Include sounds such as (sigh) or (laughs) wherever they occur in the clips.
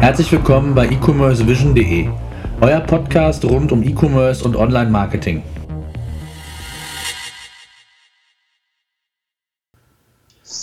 Herzlich willkommen bei e-commercevision.de, euer Podcast rund um E-Commerce und Online-Marketing.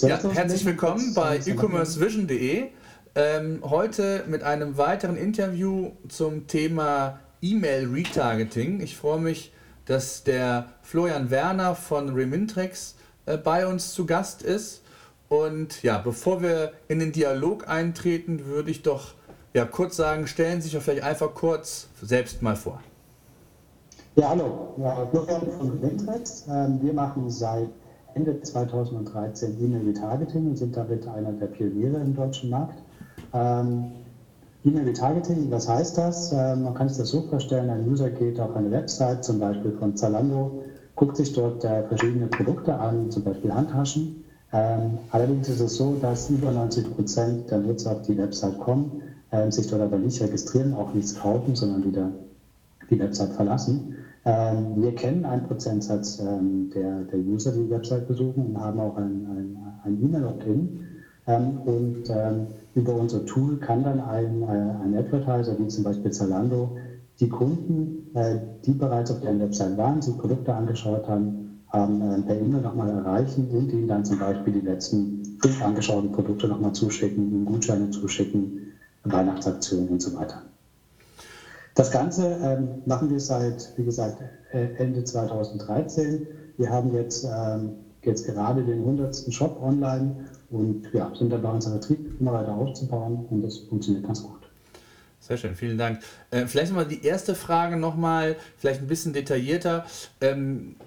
Ja, herzlich willkommen bei e-commercevision.de. Ähm, heute mit einem weiteren Interview zum Thema E-Mail Retargeting. Ich freue mich, dass der Florian Werner von Remintrex äh, bei uns zu Gast ist. Und ja, bevor wir in den Dialog eintreten, würde ich doch ja, kurz sagen, stellen Sie sich doch vielleicht einfach kurz selbst mal vor. Ja, hallo, ja, Florian von Remintrex. Ähm, wir machen seit Ende 2013 E-Mail-Retargeting und sind damit einer der Pioniere im deutschen Markt. Ähm, E-Mail-Retargeting, was heißt das? Ähm, man kann sich das so vorstellen, ein User geht auf eine Website, zum Beispiel von Zalando, guckt sich dort äh, verschiedene Produkte an, zum Beispiel Handtaschen. Allerdings ist es so, dass über 90 Prozent der Nutzer auf die Website kommen, ähm, sich dort aber nicht registrieren, auch nichts kaufen, sondern wieder die Website verlassen. Ähm, wir kennen einen Prozentsatz ähm, der, der User, die die Website besuchen und haben auch ein, E-Mail-Opt-in. Ähm, und ähm, über unser Tool kann dann ein, äh, ein Advertiser, wie zum Beispiel Zalando, die Kunden, äh, die bereits auf deren Website waren, sich Produkte angeschaut haben, haben äh, per E-Mail nochmal erreichen und ihnen dann zum Beispiel die letzten fünf angeschauten Produkte nochmal zuschicken, Gutscheine zuschicken, Weihnachtsaktionen und so weiter. Das Ganze ähm, machen wir seit, wie gesagt, Ende 2013. Wir haben jetzt, ähm, jetzt gerade den 100. Shop online und ja, sind dabei, unseren Vertrieb immer weiter aufzubauen und das funktioniert ganz gut. Sehr schön, vielen Dank. Äh, vielleicht nochmal die erste Frage nochmal, vielleicht ein bisschen detaillierter. Ähm,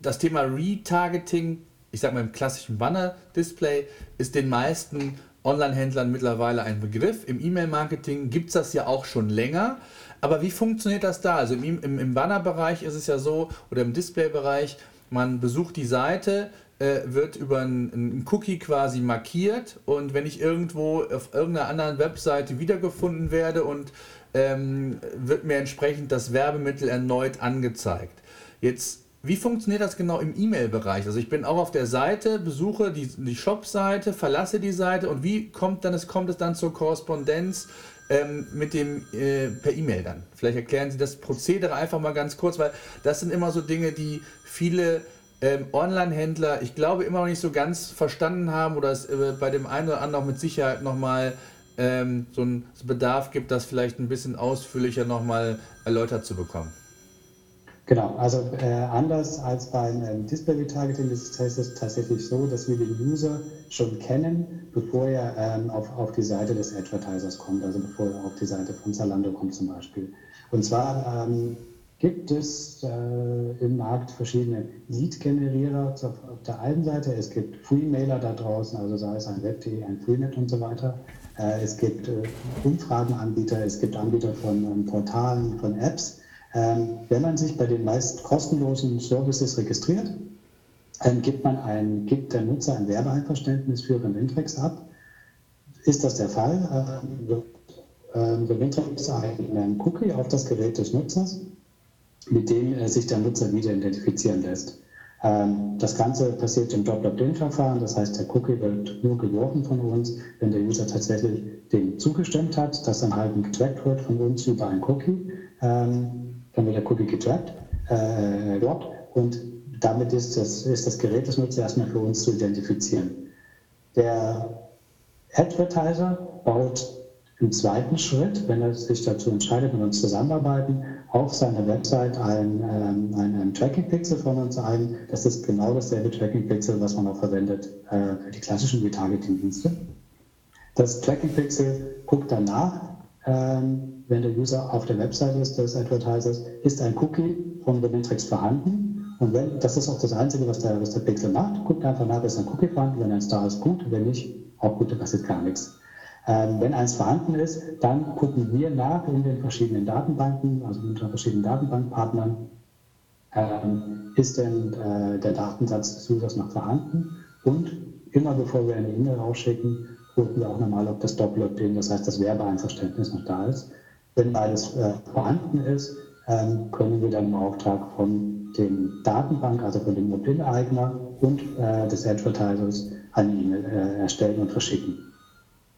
das Thema Retargeting, ich sage mal im klassischen Banner-Display, ist den meisten Online-Händlern mittlerweile ein Begriff. Im E-Mail-Marketing gibt es das ja auch schon länger. Aber wie funktioniert das da? Also im, im, im Banner-Bereich ist es ja so, oder im Display-Bereich, man besucht die Seite, äh, wird über einen Cookie quasi markiert und wenn ich irgendwo auf irgendeiner anderen Webseite wiedergefunden werde und ähm, wird mir entsprechend das Werbemittel erneut angezeigt. Jetzt, wie funktioniert das genau im E-Mail-Bereich? Also ich bin auch auf der Seite, besuche die, die Shop-Seite, verlasse die Seite und wie kommt dann es kommt es dann zur Korrespondenz ähm, mit dem äh, per E-Mail dann? Vielleicht erklären Sie das Prozedere einfach mal ganz kurz, weil das sind immer so Dinge, die viele ähm, Online-Händler, ich glaube, immer noch nicht so ganz verstanden haben oder es äh, bei dem einen oder anderen mit Sicherheit nochmal ähm, so einen Bedarf gibt, das vielleicht ein bisschen ausführlicher nochmal erläutert zu bekommen. Genau, also äh, anders als beim ähm, Display-Retargeting ist es tatsächlich so, dass wir den User schon kennen, bevor er ähm, auf, auf die Seite des Advertisers kommt, also bevor er auf die Seite von Zalando kommt zum Beispiel. Und zwar ähm, gibt es äh, im Markt verschiedene Lead-Generierer auf, der einen Seite. Es gibt Free-Mailer da draußen, also sei es ein Web.de, ein Freenet und so weiter. Äh, es gibt äh, Umfragenanbieter, es gibt Anbieter von ähm, Portalen, von Apps. Ähm, wenn man sich bei den meist kostenlosen Services registriert, gibt, man ein, gibt der Nutzer ein Werbeeinverständnis für Remintrex ab. Ist das der Fall, ähm, wird ähm, Remintrex einen Cookie auf das Gerät des Nutzers mit dem äh, sich der Nutzer wieder identifizieren lässt. Ähm, das Ganze passiert im Drop-Opt-In-Verfahren, das heißt, der Cookie wird nur geworfen von uns, wenn der User tatsächlich dem zugestimmt hat, dass dann halt getrackt wird von uns über ein Cookie. Wird der Cookie getrackt, äh, dort und damit ist das, ist das Gerät des Nutzers erstmal für uns zu identifizieren. Der Advertiser baut im zweiten Schritt, wenn er sich dazu entscheidet, mit uns zusammenarbeiten, auf seiner Website ähm, ein, ein Tracking-Pixel von uns ein. Das ist genau dasselbe Tracking-Pixel, was man auch verwendet äh, für die klassischen Retargeting-Dienste. Das Tracking-Pixel guckt danach, ähm, wenn der User auf der Website ist des Advertisers, ist ein Cookie von Remintrix vorhanden. Und wenn, das ist auch das Einzige, was der, was der Pixel macht, guckt einfach nach, ist ein Cookie vorhanden, wenn eins da ist, gut, wenn nicht, auch gut, da passiert gar nichts. Ähm, wenn eins vorhanden ist, dann gucken wir nach in den verschiedenen Datenbanken, also unter verschiedenen Datenbankpartnern, ähm, ist denn äh, der Datensatz des Users noch vorhanden? Und immer bevor wir eine E-Mail rausschicken, gucken wir auch nochmal, ob das Doppel-Opt-in, das heißt das Werbeeinverständnis noch da ist. Wenn beides äh, vorhanden ist, ähm, können wir dann im Auftrag von dem Datenbank, also von dem Opt-in-Eigner und äh, des Advertisers eine E-Mail äh, erstellen und verschicken.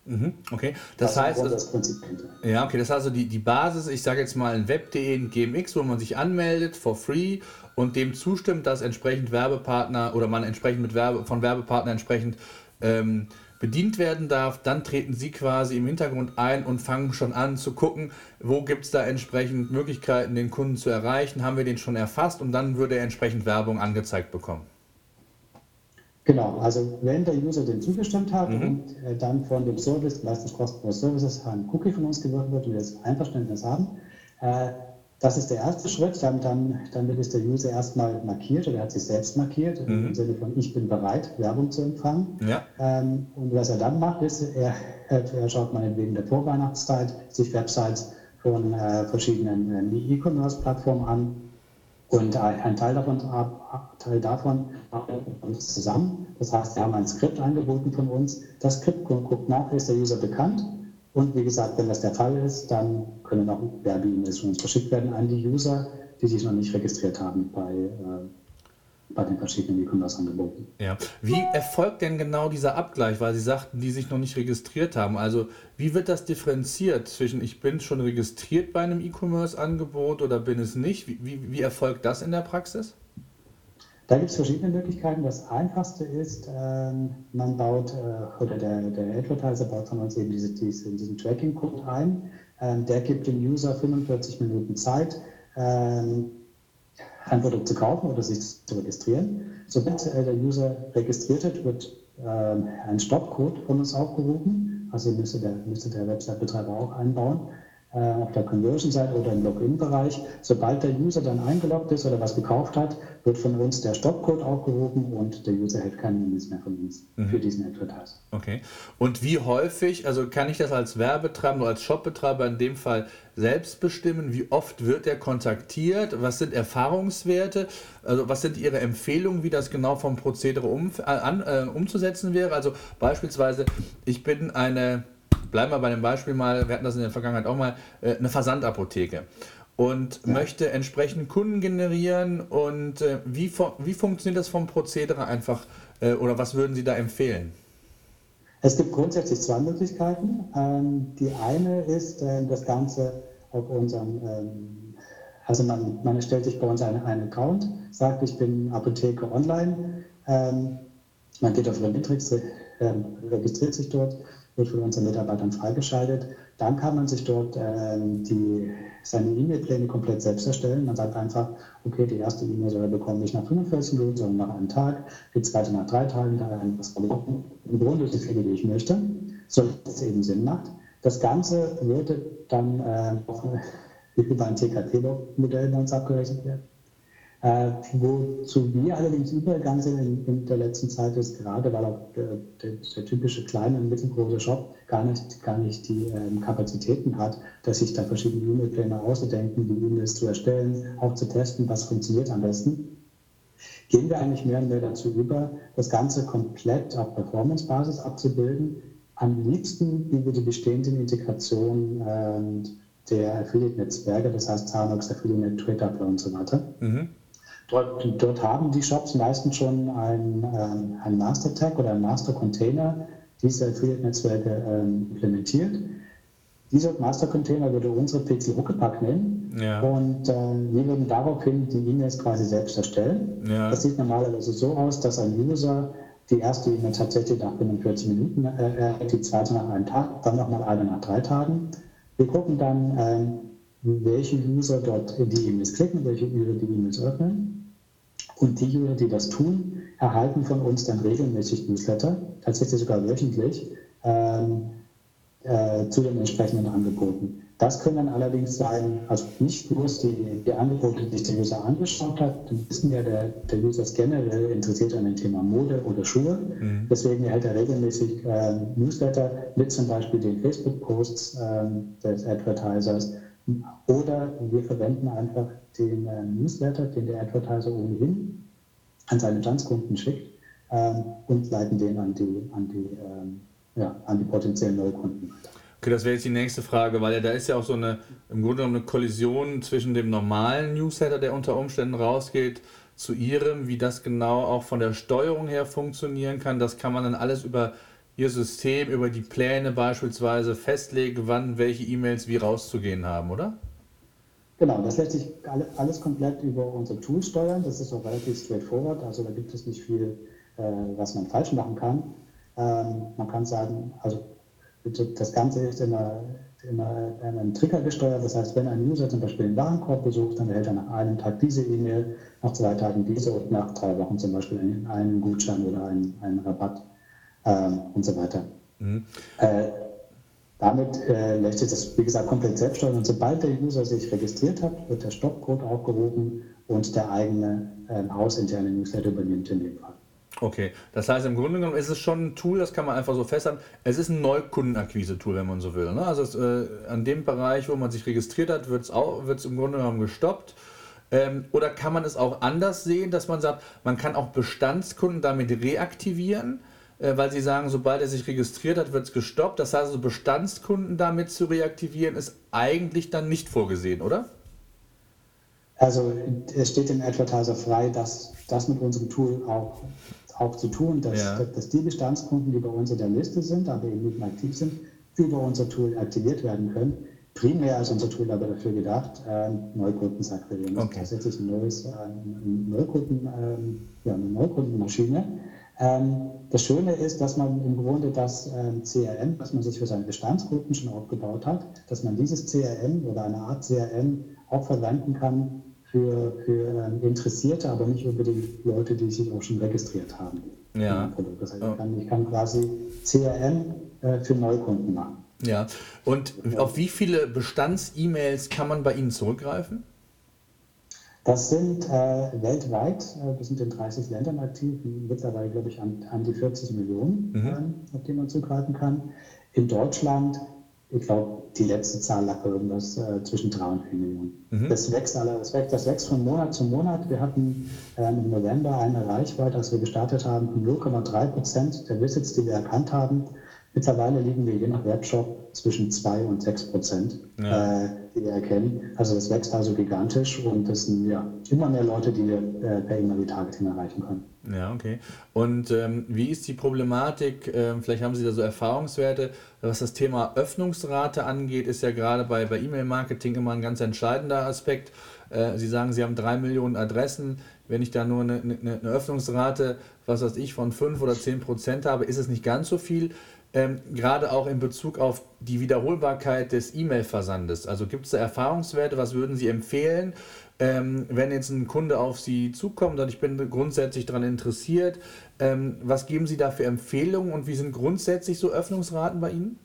Mhm, okay, das, das heißt, das Prinzip ja, okay, das heißt also die, die Basis, ich sage jetzt mal ein web.de, ein GMX, wo man sich anmeldet for free und dem zustimmt, dass entsprechend Werbepartner oder man entsprechend mit Werbe, von Werbepartnern entsprechend ähm, bedient werden darf, dann treten Sie quasi im Hintergrund ein und fangen schon an zu gucken, wo gibt es da entsprechend Möglichkeiten, den Kunden zu erreichen, haben wir den schon erfasst und dann würde er entsprechend Werbung angezeigt bekommen. Genau, also wenn der User dem zugestimmt hat mhm. und äh, dann von dem Service, meistens kostenlos Services, ein Cookie von uns gewirkt wird und wir das Einverständnis haben, äh, das ist der erste Schritt. Dann, dann, dann wird es der User erstmal markiert oder er hat sich selbst markiert, mhm. im Sinne von ich bin bereit, Werbung zu empfangen. Ja. Ähm, und was er dann macht, ist, er, er schaut mal wegen der Vorweihnachtszeit sich Websites von äh, verschiedenen äh, E-Commerce-Plattformen an und ein Teil davon, Teil davon uns zusammen. Das heißt, wir haben ein Skript angeboten von uns. Das Skript guckt nach, ist der User bekannt. Und wie gesagt, wenn das der Fall ist, dann können auch uns verschickt werden an die User, die sich noch nicht registriert haben bei, äh, bei den verschiedenen E-Commerce-Angeboten. Ja. Wie erfolgt denn genau dieser Abgleich, weil Sie sagten, die sich noch nicht registriert haben? Also wie wird das differenziert zwischen ich bin schon registriert bei einem E-Commerce-Angebot oder bin es nicht? Wie, wie, wie, erfolgt das in der Praxis? Da gibt es verschiedene Möglichkeiten. Das einfachste ist, ähm, man baut, äh, oder der, der Advertiser baut von uns eben diese, diese, diesen Tracking-Code ein. Ähm, der gibt dem User 45 Minuten Zeit, ähm, ein Produkt zu kaufen oder sich zu registrieren. Sobald äh, der User registriert wird, wird ein Stoppcode von uns aufgerufen. Also müsste der, müsste der Website-Betreiber auch einbauen auf der Conversion-Seite oder im Login-Bereich. Sobald der User dann eingeloggt ist oder was gekauft hat, wird von uns der Stoppcode aufgerufen und der User hält keine E-Mails mehr von uns mhm. für diesen Advertiser. Okay. Und wie häufig, also kann ich das als Werbetreiber oder als Shopbetreiber in dem Fall selbst bestimmen? Wie oft wird er kontaktiert? Was sind Erfahrungswerte? Also was sind Ihre Empfehlungen, wie das genau vom Prozedere um, äh, an, äh, umzusetzen wäre? Also beispielsweise, ich bin eine, bleiben wir bei dem Beispiel mal, wir hatten das in der Vergangenheit auch mal, äh, eine Versandapotheke und ja. möchte entsprechend Kunden generieren und äh, wie, wie funktioniert das vom Prozedere einfach äh, oder was würden Sie da empfehlen? Es gibt grundsätzlich zwei Möglichkeiten. Ähm, die eine ist das Ganze auf unserem, ähm, also man, man erstellt sich bei uns einen, einen Account, sagt, ich bin Apotheke online, ähm, man geht auf Remitrix, ähm, registriert sich dort, wird von unseren Mitarbeitern freigeschaltet. Dann kann man sich dort ähm, die seine E-Mail-Pläne komplett selbst erstellen. Man sagt einfach, okay, die erste E-Mail soll er bekommen nicht nach 45 Minuten, sondern nach einem Tag, die zweite nach drei Tagen, da was Im Grunde die Fälle, die ich möchte, so dass es eben Sinn macht. Das Ganze würde dann äh, über ein TKT-Modell bei uns abgerechnet werden. Äh, wozu wir allerdings übergegangen sind in, in, der letzten Zeit ist, gerade weil auch der, der, der, typische kleine und mittelgroße Shop gar nicht, gar nicht die ähm, Kapazitäten hat, dass sich da verschiedene E-Mail-Pläne auszudenken, die E-Mails zu erstellen, auch zu testen, was funktioniert am besten. Gehen wir eigentlich mehr und mehr dazu über, das Ganze komplett auf Performance-Basis abzubilden. Am liebsten über die bestehenden Integrationen äh, der Affiliate-Netzwerke, das heißt Zanox, Affiliate, Twitter und so weiter. Mhm. Dort, dort haben die Shops meistens schon ähm, ein Master Tag oder ein Master Container dieser Affiliate-Netzwerke ähm, implementiert. Dieser Master Container würde unsere PC Huckepack nennen ja. und äh, wir würden daraufhin die E-Mails quasi selbst erstellen. Ja. Das sieht normalerweise so aus, dass ein User die erste E-Mail tatsächlich nach 45 Minuten äh, die zweite nach einem Tag, dann nochmal eine nach drei Tagen. Wir gucken dann, äh, welche User dort in die E-Mails klicken, welche User die E-Mails öffnen und die User, die das tun, erhalten von uns dann regelmäßig Newsletter, tatsächlich sogar wöchentlich, ähm, äh, zu den entsprechenden Angeboten. Das können dann allerdings sein, also nicht bloß die, die Angebote, die sich der User angeschaut hat. Wir wissen ja, der, der User ist generell interessiert an dem Thema Mode oder Schuhe. Mhm. Deswegen erhält er regelmäßig äh, Newsletter mit zum Beispiel den Facebook-Posts äh, des Advertisers. Oder wir verwenden einfach den äh, Newsletter, den der Advertiser ohnehin an seine Bestandskunden schickt ähm, und leiten den an die, an die, ähm, ja, an die potenziellen Neukunden. Okay, das wäre jetzt die nächste Frage, weil ja, da ist ja auch so eine, im Grunde genommen eine Kollision zwischen dem normalen Newsletter, der unter Umständen rausgeht, zu Ihrem, wie das genau auch von der Steuerung her funktionieren kann. Das kann man dann alles über Ihr System über die Pläne beispielsweise festlegt, wann welche E-Mails wie rauszugehen haben, oder? Genau, das lässt sich alles komplett über unser Tool steuern. Das ist auch relativ straightforward. Also da gibt es nicht viel, äh, was man falsch machen kann. Ähm, man kann sagen, also das Ganze ist immer, immer einen Trigger gesteuert. Das heißt, wenn ein User zum Beispiel einen Warenkorb besucht, dann erhält er nach einem Tag diese E-Mail, nach zwei Tagen diese und nach drei Wochen zum Beispiel einen, Gutschein oder einen, einen Rabatt ähm, und so weiter. Mhm. Äh, damit äh, lässt sich das, wie gesagt, komplett selbst steuern. Und sobald der User sich registriert hat, wird der Stoppcode aufgerufen und der eigene äh, hausinterne Newsletter übernimmt in dem Fall. Okay, das heißt im Grunde genommen ist es schon ein Tool, das kann man einfach so festhalten. Es ist ein Neukundenakquise-Tool, wenn man so will. Ne? Also es, äh, an dem Bereich, wo man sich registriert hat, wird es im Grunde genommen gestoppt. Ähm, oder kann man es auch anders sehen, dass man sagt, man kann auch Bestandskunden damit reaktivieren, weil sie sagen, sobald er sich registriert hat, wird es gestoppt. Das heißt, also Bestandskunden damit zu reaktivieren, ist eigentlich dann nicht vorgesehen, oder? Also es steht dem Advertiser frei, das, das mit unserem Tool auch, auch zu tun, dass, ja. dass die Bestandskunden, die bei uns in der Liste sind, aber eben nicht mehr aktiv sind, über unser Tool aktiviert werden können. Primär ist unser Tool aber dafür gedacht, äh, Neukunden zu akquirieren. Okay. Tatsächlich ein neues, äh, Neukunden, äh, ja, eine Neukundenmaschine. Ähm, das Schöne ist, dass man im Grunde das ähm, CRM, was man sich für seine Bestandskunden schon aufgebaut hat, dass man dieses CRM oder eine Art CRM auch verwenden kann für, für ähm, Interessierte, aber nicht unbedingt Leute, die sich auch schon registriert haben. Ja. Das heißt, ich, kann, ich kann quasi CRM äh, für Neukunden machen. Ja, und auf wie viele Bestands-E-Mails kann man bei Ihnen zurückgreifen? Das sind äh, weltweit, äh, wir sind in 30 Ländern aktiv, mittlerweile glaube ich an, an die 40 Millionen, mhm. äh, auf die man zugreifen kann. In Deutschland ich glaube, die letzte Zahl lag irgendwas äh, zwischen 3 und 4 Millionen. Mhm. Das, wächst alle, das, wächst, das wächst von Monat zu Monat. Wir hatten äh, im November eine Reichweite, als wir gestartet haben, von 0,3 Prozent der Visits, die wir erkannt haben. Mittlerweile liegen wir je nach Webshop zwischen 2 und 6 Prozent, ja. äh, die wir erkennen. Also das wächst also gigantisch und es sind ja immer mehr Leute, die wir äh, per E-Mail-Retargeting erreichen können. Ja, okay. Und ähm, wie ist die Problematik? Ähm, vielleicht haben Sie da so Erfahrungswerte, was das Thema Öffnungsrate angeht, ist ja gerade bei, bei E-Mail-Marketing immer ein ganz entscheidender Aspekt. Äh, Sie sagen, Sie haben drei Millionen Adressen. Wenn ich da nur eine, eine, eine Öffnungsrate, was weiß ich, von 5 oder 10 Prozent habe, ist es nicht ganz so viel ähm, gerade auch in Bezug auf die Wiederholbarkeit des E-Mail-Versandes. Also gibt es da Erfahrungswerte? Was würden Sie empfehlen, ähm, wenn jetzt ein Kunde auf Sie zukommt und ich bin grundsätzlich daran interessiert? Ähm, was geben Sie da für Empfehlungen und wie sind grundsätzlich so Öffnungsraten bei Ihnen?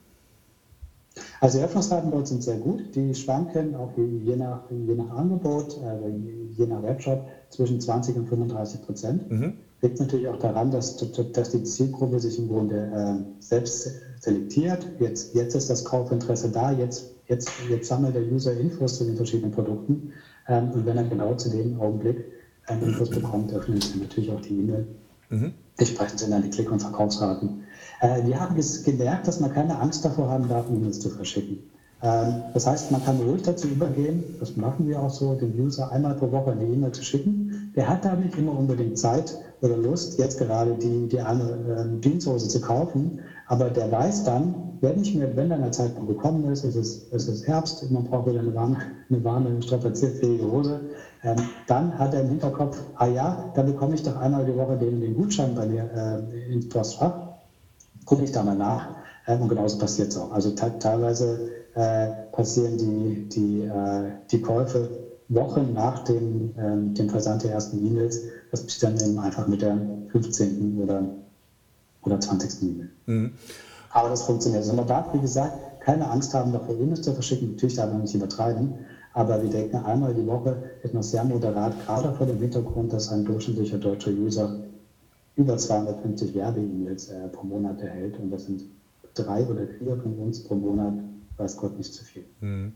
Also die Öffnungsraten bei uns sind sehr gut. Die schwanken auch je nach, je nach Angebot, äh, je nach Webshop zwischen 20 und 35 Prozent. Mhm liegt natürlich auch daran, dass, dass die Zielgruppe sich im Grunde äh, selbst selektiert. Jetzt, jetzt ist das Kaufinteresse da, jetzt, jetzt, jetzt sammelt der User Infos zu den verschiedenen Produkten. Ähm, und wenn er genau zu dem Augenblick ähm, Infos bekommt, öffnet er natürlich auch die E-Mail. Mhm. Entsprechend sind dann die Klick- und Verkaufsraten. Äh, wir haben gemerkt, dass man keine Angst davor haben darf, E-Mails zu verschicken. Ähm, das heißt, man kann ruhig dazu übergehen, das machen wir auch so, dem User einmal pro Woche eine E-Mail zu schicken. Der hat da nicht immer unbedingt Zeit, oder Lust, jetzt gerade die, die eine äh, Jeanshose zu kaufen. Aber der weiß dann, wenn ich mir, wenn dann der Zeitpunkt gekommen ist, es ist, es ist Herbst, man braucht wieder eine warme, eine warme strapazierfähige Hose, ähm, dann hat er im Hinterkopf, ah ja, dann bekomme ich doch einmal die Woche den, den Gutschein bei mir äh, ins Postfach. Gucke ich da mal nach. Ähm, und genauso passiert es auch. Also teilweise äh, passieren die, die, äh, die Käufe Wochen nach dem, ähm, dem Versand der ersten E-Mails das passiert dann eben einfach mit der 15. oder, oder 20. E-Mail. Mhm. Aber das funktioniert. Also man darf, wie gesagt, keine Angst haben, davor E-Mails zu verschicken. Natürlich darf man nicht übertreiben. Aber wir denken einmal die Woche etwas sehr moderat, gerade vor dem Hintergrund, dass ein durchschnittlicher deutscher User über 250 Werbe-E-Mails äh, pro Monat erhält. Und das sind drei oder vier von uns pro Monat, weiß Gott, nicht zu viel. Mhm.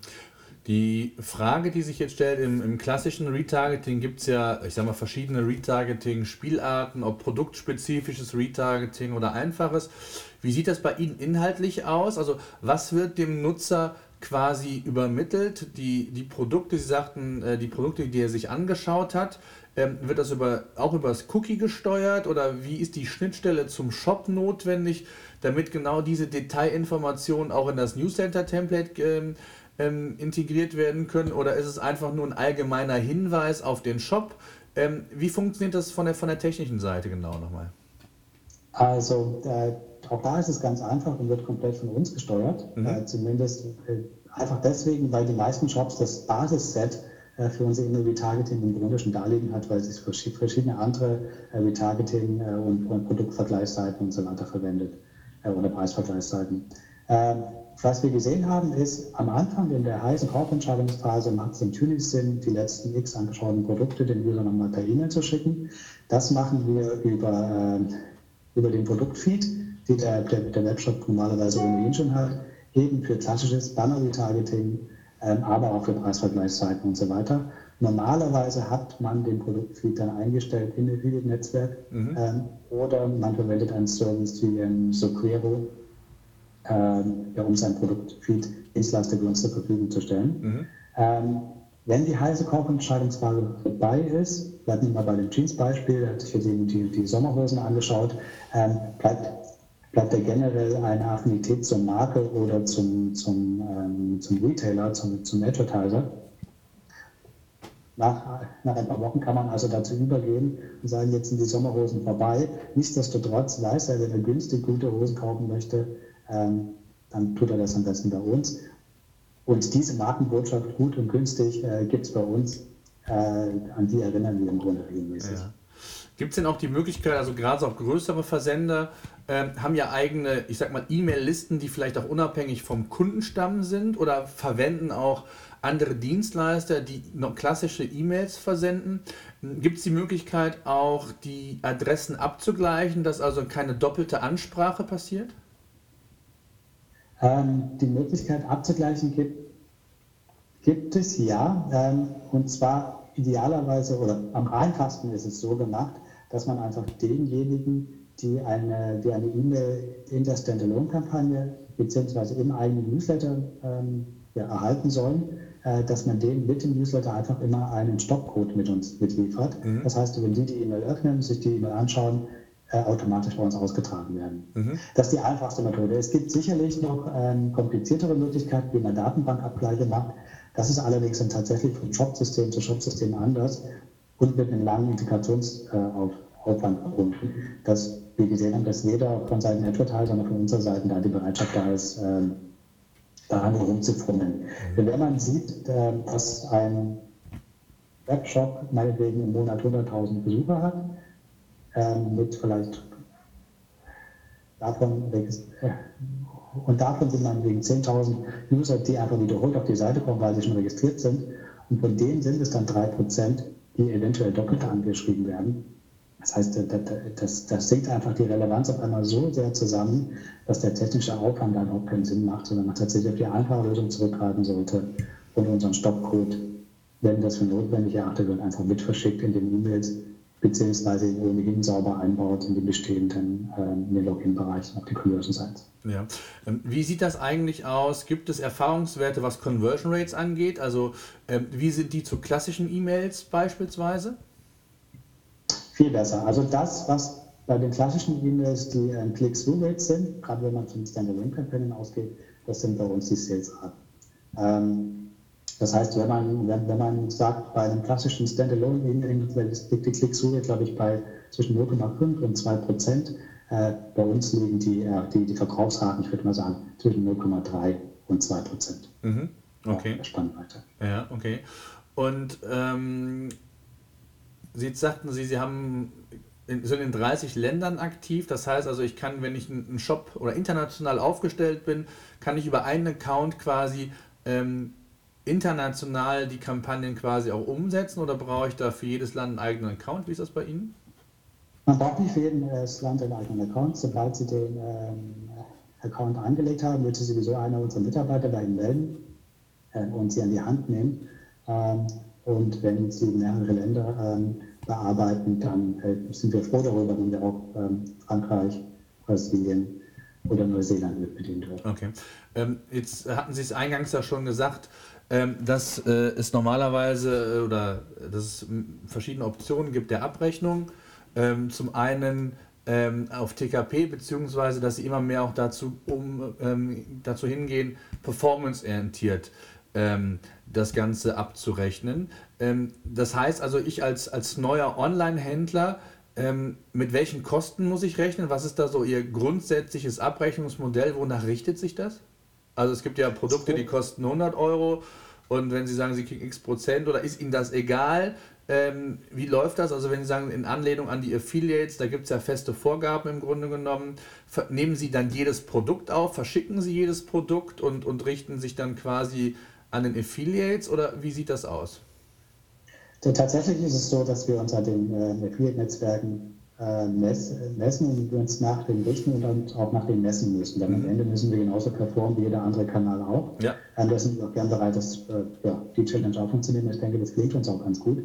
Die Frage, die sich jetzt stellt, im, im klassischen Retargeting gibt es ja, ich sag mal, verschiedene Retargeting-Spielarten, ob produktspezifisches Retargeting oder einfaches. Wie sieht das bei Ihnen inhaltlich aus? Also was wird dem Nutzer quasi übermittelt? Die, die Produkte, Sie sagten, äh, die Produkte, die er sich angeschaut hat, Ähm, wird das über, auch über das Cookie gesteuert oder wie ist die Schnittstelle zum Shop notwendig, damit genau diese Detailinformationen auch in das Newsletter-Template ähm, ähm, integriert werden können? Oder ist es einfach nur ein allgemeiner Hinweis auf den Shop? Ähm, wie funktioniert das von der, von der technischen Seite genau nochmal? Also äh, auch da ist es ganz einfach und wird komplett von uns gesteuert. Mhm. Äh, zumindest äh, einfach deswegen, weil die meisten Shops das Basisset äh, für unser E-Mail-Retargeting im Grunde schon darlegen hat, weil sie verschiedene andere äh, Retargeting- äh, und, und Produktvergleichsseiten und so weiter verwendet oder Preisvergleichsseiten. Was wir gesehen haben, ist am Anfang in der heißen Kaufentscheidungsphase macht es natürlich Sinn, die letzten x angeschauten Produkte den User nochmal per E-Mail zu schicken. Das machen wir über, äh, über den Produktfeed, die der, der, der Webshop normalerweise ohnehin schon hat, eben für klassisches Banner-Retargeting, ähm, aber auch für Preisvergleichsseiten und so weiter. Normalerweise hat man den Produktfeed dann eingestellt in dem Netzwerk mhm. ähm, oder man verwendet einen Service wie ähm, Soquero, ähm, ja, um sein Produktfeed Dienstleister für uns zur Verfügung zu stellen. Mhm. Ähm, wenn die heiße Kaufentscheidungsphase vorbei ist, bleiben wir mal bei dem Jeans-Beispiel, hat sich die, die, die Sommerhosen angeschaut, ähm, bleibt, bleibt er generell eine Affinität zur Marke oder zum, zum, ähm, zum Retailer, zum, zum Advertiser. Nach, nach, ein paar Wochen kann man also dazu übergehen und sagen, jetzt sind die Sommerhosen vorbei. Nichtsdestotrotz weiß er, wenn er günstig gute Hosen kaufen möchte, dann tut er das am besten bei uns. Und diese Markenbotschaft, gut und günstig, äh, gibt es bei uns. Äh, an die erinnern wir im Grunde regelmäßig. Ja. Gibt es denn auch die Möglichkeit, also gerade auch größere Versender äh, haben ja eigene, ich sag mal, E-Mail-Listen, die vielleicht auch unabhängig vom Kundenstamm sind oder verwenden auch andere Dienstleister, die noch klassische E-Mails versenden. Gibt es die Möglichkeit, auch die Adressen abzugleichen, dass also keine doppelte Ansprache passiert? Ähm, die Möglichkeit abzugleichen gibt, gibt es ja. Ähm, und zwar idealerweise oder am einfachsten ist es so gemacht, dass man einfach denjenigen, die eine die eine E-Mail in der Standalone-Kampagne beziehungsweise im eigenen Newsletter ähm, ja, erhalten sollen, äh, dass man denen mit dem Newsletter einfach immer einen Stoppcode mit uns mitliefert. Mhm. Das heißt, wenn die die E-Mail öffnen, sich die E-Mail anschauen, automatisch bei uns ausgetragen werden. Mhm. Das ist die einfachste Methode. Es gibt sicherlich noch ähm, kompliziertere Möglichkeiten, wie man Datenbankabgleiche macht. Das ist allerdings dann tatsächlich von Shop-System zu Shop-System anders und mit einem langen Integrationsaufwand äh, verbunden, dass wir gesehen haben, dass jeder von seinen Advertisern und von unserer Seite da die Bereitschaft da ist, ähm, daran herumzufummeln. Mhm. Wenn man sieht, äh, dass ein Webshop meinetwegen im Monat 100.000 Besucher hat, ähm, mit vielleicht davon, und davon sind dann wegen 10.000 User, die einfach wiederholt auf die Seite kommen, weil sie schon registriert sind. Und von denen sind es dann 3%, die eventuell doppelt angeschrieben werden. Das heißt, das, das sinkt einfach die Relevanz auf einmal so sehr zusammen, dass der technische Aufwand dann auch keinen Sinn macht, sondern man tatsächlich auf die einfache Lösung zurückgreifen sollte und unseren Stoppcode, wenn das für notwendig erachtet wird, einfach mit verschickt in den E-Mails, beziehungsweise ohnehin sauber einbaut in den bestehenden äh, Login-Bereichen auf die Conversion-Sites. Ja. Ähm, wie sieht das eigentlich aus? Gibt es Erfahrungswerte, was Conversion Rates angeht? Also ähm, wie sind die zu klassischen E-Mails beispielsweise? Viel besser. Also das, was bei den klassischen E-Mails die ähm, Click-Through-Rates sind, gerade wenn man von Standalone-Kampagnen ausgeht, das sind bei uns die Sales-Raten. Ähm, das heißt, wenn man, wenn, wenn man sagt, bei einem klassischen Standalone liegt die Klicksuche, glaube ich, bei zwischen 0,5 und 2 Prozent. Äh, bei uns liegen die, äh, die, die Verkaufsraten, ich würde mal sagen, zwischen 0,3 und 2 Prozent. Mhm. Okay. Ja, Spannweite. Ja, okay. Und ähm, Sie sagten Sie, Sie haben in, sind in 30 Ländern aktiv. Das heißt also, ich kann, wenn ich einen Shop oder international aufgestellt bin, kann ich über einen Account quasi ähm, international die Kampagnen quasi auch umsetzen oder brauche ich da für jedes Land einen eigenen Account? Wie ist das bei Ihnen? Man braucht nicht für jedes Land einen eigenen Account. Sobald Sie den ähm, Account angelegt haben, wird sich sowieso einer unserer Mitarbeiter bei Ihnen melden äh, und Sie an die Hand nehmen. Ähm, und wenn Sie mehrere Länder ähm, bearbeiten, dann äh, sind wir froh darüber, wenn wir auch ähm, Frankreich, Brasilien oder Neuseeland mit bedient werden. Okay. Ähm, jetzt hatten Sie es eingangs ja schon gesagt, ähm, dass äh, es normalerweise äh, oder dass es verschiedene Optionen gibt der Abrechnung. Ähm, zum einen ähm, auf TKP, beziehungsweise dass sie immer mehr auch dazu, um, dazu hingehen, performanceorientiert das Ganze abzurechnen. Das heißt also, ich als, als neuer Online-Händler, ähm, mit welchen Kosten muss ich rechnen? Was ist da so Ihr grundsätzliches Abrechnungsmodell? Wonach richtet sich das? Also es gibt ja Produkte, die kosten 100 Euro und wenn Sie sagen, Sie kriegen x Prozent oder ist Ihnen das egal? Ähm, wie läuft das? Also wenn Sie sagen, in Anlehnung an die Affiliates, da gibt es ja feste Vorgaben im Grunde genommen. Nehmen Sie dann jedes Produkt auf, verschicken Sie jedes Produkt und, und richten sich dann quasi an den Affiliates oder wie sieht das aus? Tatsächlich ist es so, dass wir an den äh, Affiliate-Netzwerken äh, messen und uns nach dem richten und auch nach dem messen müssen. Denn mhm. am Ende müssen wir genauso performen wie jeder andere Kanal auch. Ja. Da sind wir auch gern bereit, das, äh, ja, die Challenge auf uns zu nehmen. Ich denke, das klingt uns auch ganz gut.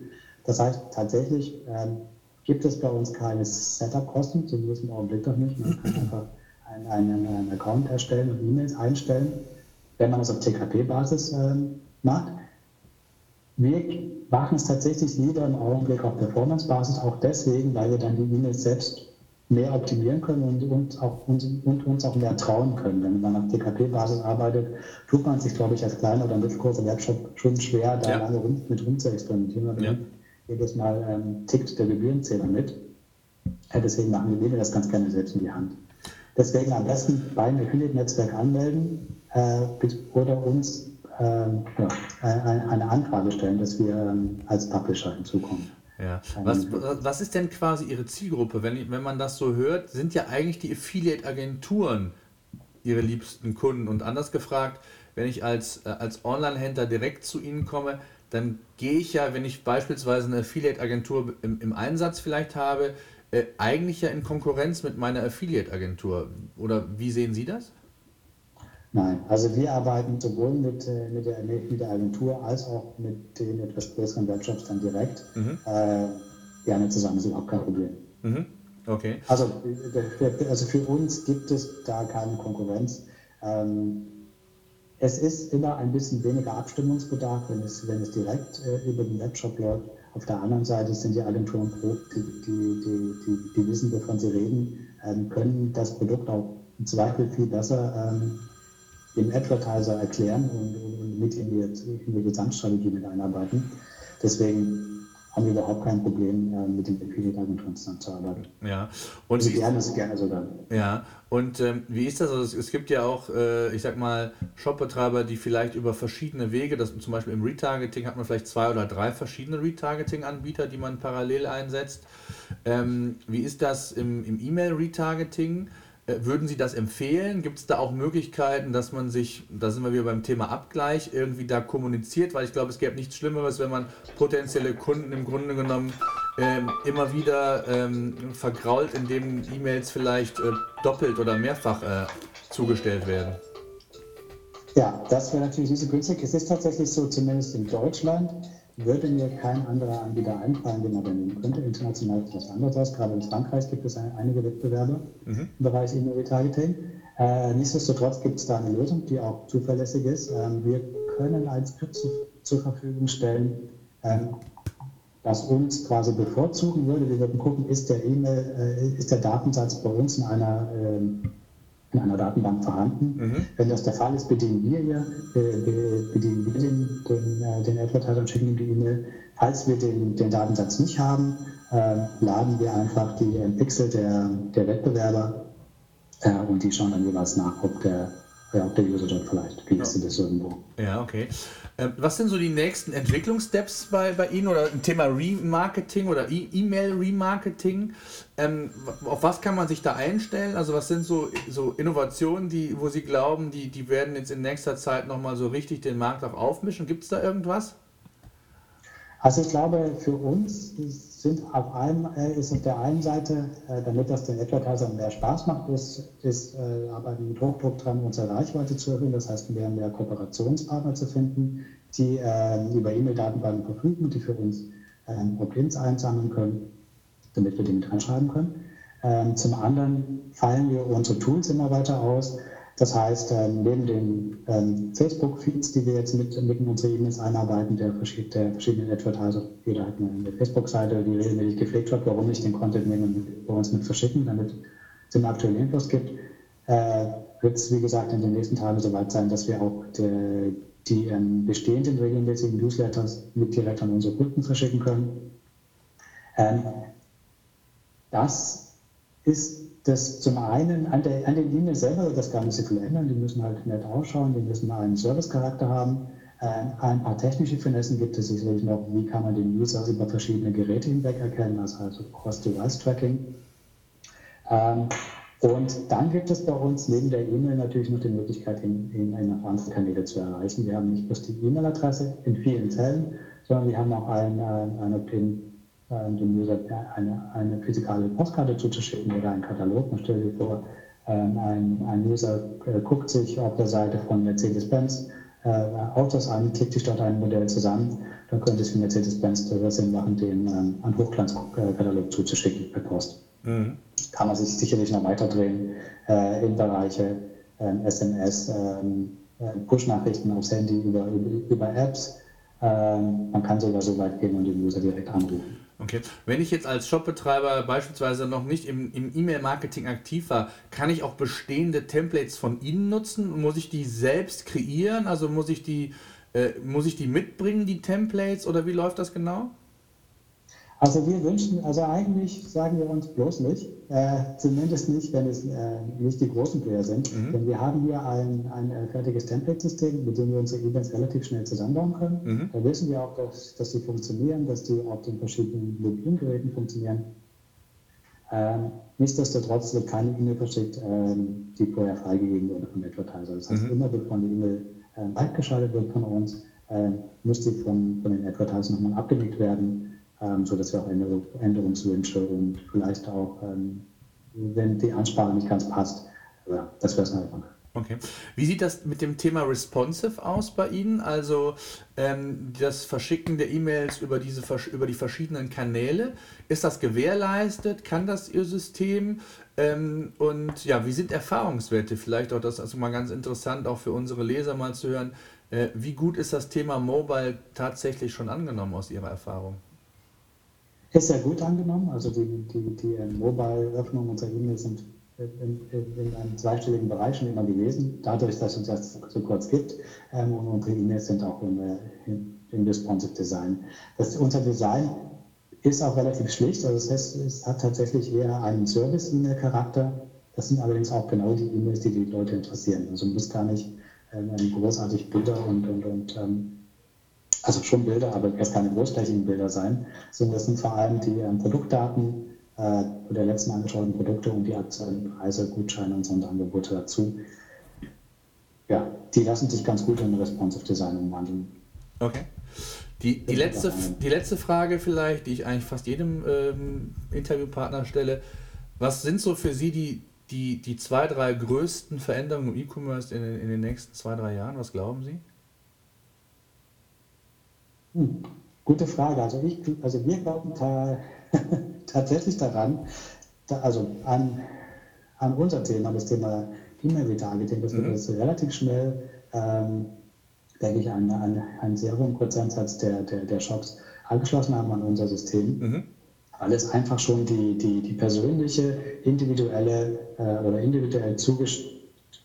Das heißt, tatsächlich ähm, gibt es bei uns keine Setup-Kosten, zumindest im Augenblick noch nicht. Man kann einfach einen, einen, einen Account erstellen und E-Mails einstellen, wenn man das auf TKP-Basis ähm, macht. Wir machen es tatsächlich lieber im Augenblick auf Performance-Basis, auch deswegen, weil wir dann die E-Mails selbst mehr optimieren können und uns, auch, uns, und uns auch mehr trauen können. Wenn man auf TKP-Basis arbeitet, tut man sich, glaube ich, als kleiner oder mittelgroßer Webshop schon schwer, da ja. lange rum, mit rum zu experimentieren. Ja. Jedes Mal ähm, tickt der Gebührenzähler mit. Ja, deswegen machen wir das ganz gerne selbst in die Hand. Deswegen am besten beim Affiliate-Netzwerk anmelden äh, oder uns ja, eine Anfrage stellen, dass wir ähm, als Publisher hinzukommen. Ja. Was, was ist denn quasi Ihre Zielgruppe? Wenn, wenn man das so hört, sind ja eigentlich die Affiliate-Agenturen Ihre liebsten Kunden. Und anders gefragt, wenn ich als, äh, als Online-Händler direkt zu Ihnen komme, dann gehe ich ja, wenn ich beispielsweise eine Affiliate-Agentur im, im, Einsatz vielleicht habe, äh, eigentlich ja in Konkurrenz mit meiner Affiliate-Agentur. Oder wie sehen Sie das? Nein, also wir arbeiten sowohl mit, äh, mit, der, mit der Agentur als auch mit den etwas größeren Webshops dann direkt mhm. äh, gerne zusammen, ist überhaupt kein Problem. Mhm. Okay. Also, also für uns gibt es da keine Konkurrenz. Ähm, es ist immer ein bisschen weniger Abstimmungsbedarf, wenn es, wenn es direkt äh, über den Webshop läuft. Auf der anderen Seite sind die Agenturen die, die, die, die, die wissen, wovon sie reden, ähm, können das Produkt auch im Zweifel viel besser ähm, dem Advertiser erklären und, und, mit in die, in die Gesamtstrategie mit einarbeiten. Deswegen haben wir überhaupt kein Problem, äh, mit den Affiliate-Agenturen zusammenzuarbeiten. Ja, und also gerne, ist, gerne sogar. Ja, und ähm, wie ist das? Also es, es gibt ja auch, äh, ich sag mal, Shopbetreiber, die vielleicht über verschiedene Wege, das zum Beispiel im Retargeting hat man vielleicht zwei oder drei verschiedene Retargeting-Anbieter, die man parallel einsetzt. Ähm, wie ist das im, im E-Mail-Retargeting? Äh, würden Sie das empfehlen? Gibt es da auch Möglichkeiten, dass man sich, da sind wir wieder beim Thema Abgleich, irgendwie da kommuniziert? Weil ich glaube, es gäbe nichts Schlimmeres, wenn man potenzielle Kunden im Grunde genommen ähm, immer wieder ähm, vergrault, indem E-Mails vielleicht äh, doppelt oder mehrfach äh, zugestellt werden. Ja, das wäre natürlich nicht so günstig. Es ist tatsächlich so, zumindest in Deutschland, würde mir kein anderer Anbieter einfallen, den man da nehmen könnte. International sieht das anders aus. Gerade in Frankreich gibt es einige Wettbewerber mhm. im Bereich E-Mail-Retargeting. Äh, nichtsdestotrotz gibt es da eine Lösung, die auch zuverlässig ist. Ähm, wir können ein Skript zu, zur Verfügung stellen, ähm, das uns quasi bevorzugen würde. Wir würden gucken, ist der E-Mail, äh, ist der Datensatz bei uns in einer ähm, in einer Datenbank vorhanden. Mhm. Wenn das der Fall ist, bedienen wir ja, äh, bedienen wir den, den, äh, den Advertiser und schicken ihm die E-Mail. Falls wir den, den Datensatz nicht haben, äh, laden wir einfach die äh, Pixel der, der Wettbewerber äh, und die schauen dann jeweils nach, ob der ja, ob der User dort vielleicht gelistet ist irgendwo. Ja, okay. Ähm, was sind so die nächsten Entwicklungssteps bei, bei Ihnen oder ein Thema Remarketing oder e-, E-Mail-Remarketing? Ähm, auf was kann man sich da einstellen? Also was sind so, so Innovationen, die, wo Sie glauben, die, die werden jetzt in nächster Zeit nochmal so richtig den Markt auch aufmischen? Gibt es da irgendwas? Also ich glaube, für uns sind auf einem, äh, ist auf der einen Seite, äh, damit das den Advertisern mehr Spaß macht, ist, ist äh, arbeiten mit Hochdruck dran, unsere Reichweite zu erhöhen. Das heißt, mehr und mehr Kooperationspartner zu finden, die über E-Mail-Datenbanken verfügen, die für uns Opt-ins einsammeln können, damit wir die mit reinschreiben können. Ähm, zum anderen fallen wir unsere Tools immer weiter aus. Das heißt, ähm, neben den ähm, Facebook-Feeds, die wir jetzt mit, mit in unsere E-Mails einarbeiten, der, der verschiedenen Advertiser, jeder hat eine Facebook-Seite, die regelmäßig gepflegt wird, warum nicht den Content nehmen und uns mit verschicken, damit es den aktuellen Infos gibt, äh, wird es, wie gesagt, in den nächsten Tagen soweit sein, dass wir auch die, die ähm, bestehenden regelmäßigen Newsletters mit direkt an unsere Kunden verschicken können. Das ist das zum einen an, der, an den Linien selber das gar nicht so viel ändern. Die müssen halt nett ausschauen, die müssen einen Service-Charakter haben. Ähm, ein paar technische Finessen gibt es sicherlich noch. Wie kann man den User über verschiedene Geräte hinweg erkennen, also, also Cross-Device-Tracking. Ähm, und dann gibt es bei uns neben der E-Mail natürlich noch die Möglichkeit, ihn, in andere Kanäle zu erreichen. Wir haben nicht bloß die E-Mail-Adresse in vielen Fällen, sondern wir haben auch einen, einen PIN ähm, dem User eine, eine physikale Postkarte zuzuschicken oder einen Katalog. Man stellt sich vor, ähm, ein, ein User äh, guckt sich auf der Seite von Mercedes-Benz äh, Autos an, klickt sich dort ein Modell zusammen, dann könnte es für Mercedes-Benz durchaus Sinn machen, den ähm, einen Hochglanzkatalog zuzuschicken per Post. Mhm. Kann man sich sicherlich noch weiterdrehen äh, in Bereiche SMS, Push-Nachrichten aufs Handy über, über, über Apps. man kann sogar so weit gehen und den User direkt anrufen. Okay. Wenn ich jetzt als Shopbetreiber beispielsweise noch nicht im, im E-Mail-Marketing aktiv war, kann ich auch bestehende Templates von Ihnen nutzen? Muss ich die selbst kreieren? Also muss ich die, äh, muss ich die mitbringen, die Templates, oder wie läuft das genau? Also wir wünschen, also eigentlich sagen wir uns bloß nicht, äh, zumindest nicht, wenn es äh, nicht die großen Player sind, mhm. denn wir haben hier ein, ein äh, fertiges Template-System, mit dem wir unsere Events relativ schnell zusammenbauen können. Mhm. Da wissen wir auch, dass, dass sie funktionieren, dass die auf den verschiedenen mobilen Geräten funktionieren. Ähm, nichtsdestotrotz wird keine E-Mail verschickt, ähm, die vorher freigegeben wurde vom Advertiser. Das heißt, mhm. immer bevor die E-Mail äh, weitgeschaltet wird von uns, äh, muss die von, von den Advertisern nochmal abgelegt werden ähm, sodass wir auch Änderungswünsche und vielleicht auch, ähm, wenn die Ansprache nicht ganz passt, ja, das wäre es einfach. Okay. Wie sieht das mit dem Thema responsive aus bei Ihnen? Also ähm, das Verschicken der E-Mails über, über die verschiedenen Kanäle, ist das gewährleistet? Kann das Ihr System? Ähm, und ja, wie sind Erfahrungswerte? Vielleicht auch das also mal ganz interessant, auch für unsere Leser mal zu hören. Äh, wie gut ist das Thema Mobile tatsächlich schon angenommen aus Ihrer Erfahrung? Ist sehr gut angenommen. Also die, die, die ähm, Mobile-Öffnungen unserer E-Mails sind in, in, in, einem zweistelligen Bereich schon immer gewesen, dadurch, dass es uns das so kurz gibt. Ähm, und unsere E-Mails sind auch in, in, in Responsive Design. Das, unser Design ist auch relativ schlicht. Also das heißt, es hat tatsächlich eher einen Service-E-Mail-Charakter. Das sind allerdings auch genau die E-Mails, die die Leute interessieren. Also man muss gar nicht ähm, großartig Bilder und, und, und ähm, also schon Bilder, aber erst keine großflächigen Bilder sein, sondern das sind vor allem die ähm, Produktdaten äh, der letzten angeschauten Produkte und die aktuellen Preise, Gutscheine und Sonderangebote dazu. Ja, die lassen sich ganz gut in Responsive Design umwandeln. Okay. Die, die, letzte, die letzte Frage vielleicht, die ich eigentlich fast jedem ähm, Interviewpartner stelle. Was sind so für Sie die, die, die zwei, drei größten Veränderungen im E-Commerce in, in den nächsten zwei, drei Jahren? Was glauben Sie? Hm, gute Frage. Also, ich, also wir glauben ta (laughs) tatsächlich daran, da, also an, an unser Thema, das Thema E-Mail-Retargeting, dass mhm. wir das relativ schnell, ähm, denke ich, einen, einen, einen sehr hohen Prozentsatz der, der, der Shops angeschlossen haben an unser System. Mhm. Weil es einfach schon die, die, die persönliche, individuelle äh, oder individuell zugesch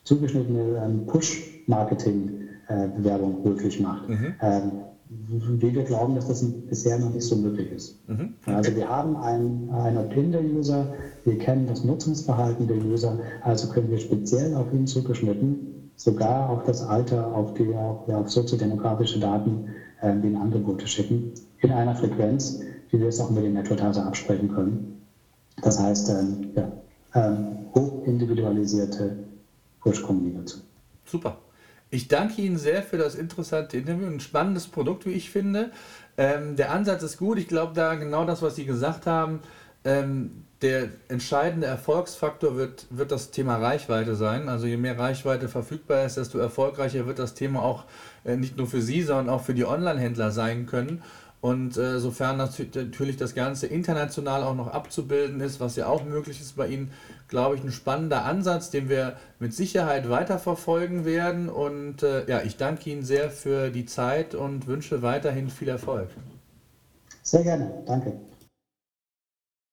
zugeschnittene ähm, Push-Marketing-Bewerbung äh, möglich macht. Mhm. Ähm, wir glauben, dass das bisher noch nicht so möglich ist. Mhm. Okay. Also wir haben ein, ein Opt-in der User, wir kennen das Nutzungsverhalten der User, also können wir speziell auf ihn zugeschnitten, sogar auf das Alter, auf die auch ja, auf soziodemografische Daten äh, den Angebote schicken, in einer Frequenz, wie wir es auch mit dem Advertiser absprechen können. Das heißt, ähm, ja, ähm, hoch individualisierte Push-Kommunikation. Super. Ich danke Ihnen sehr für das interessante Interview. Ein spannendes Produkt, wie ich finde. Ähm, der Ansatz ist gut. Ich glaube, da genau das, was Sie gesagt haben, ähm, der entscheidende Erfolgsfaktor wird, wird das Thema Reichweite sein. Also je mehr Reichweite verfügbar ist, desto erfolgreicher wird das Thema auch äh, nicht nur für Sie, sondern auch für die Online-Händler sein können. Und äh, sofern natürlich das Ganze international auch noch abzubilden ist, was ja auch möglich ist bei Ihnen, glaube ich, ein spannender Ansatz, den wir mit Sicherheit weiterverfolgen werden. Und äh, ja, ich danke Ihnen sehr für die Zeit und wünsche weiterhin viel Erfolg. Sehr gerne, danke.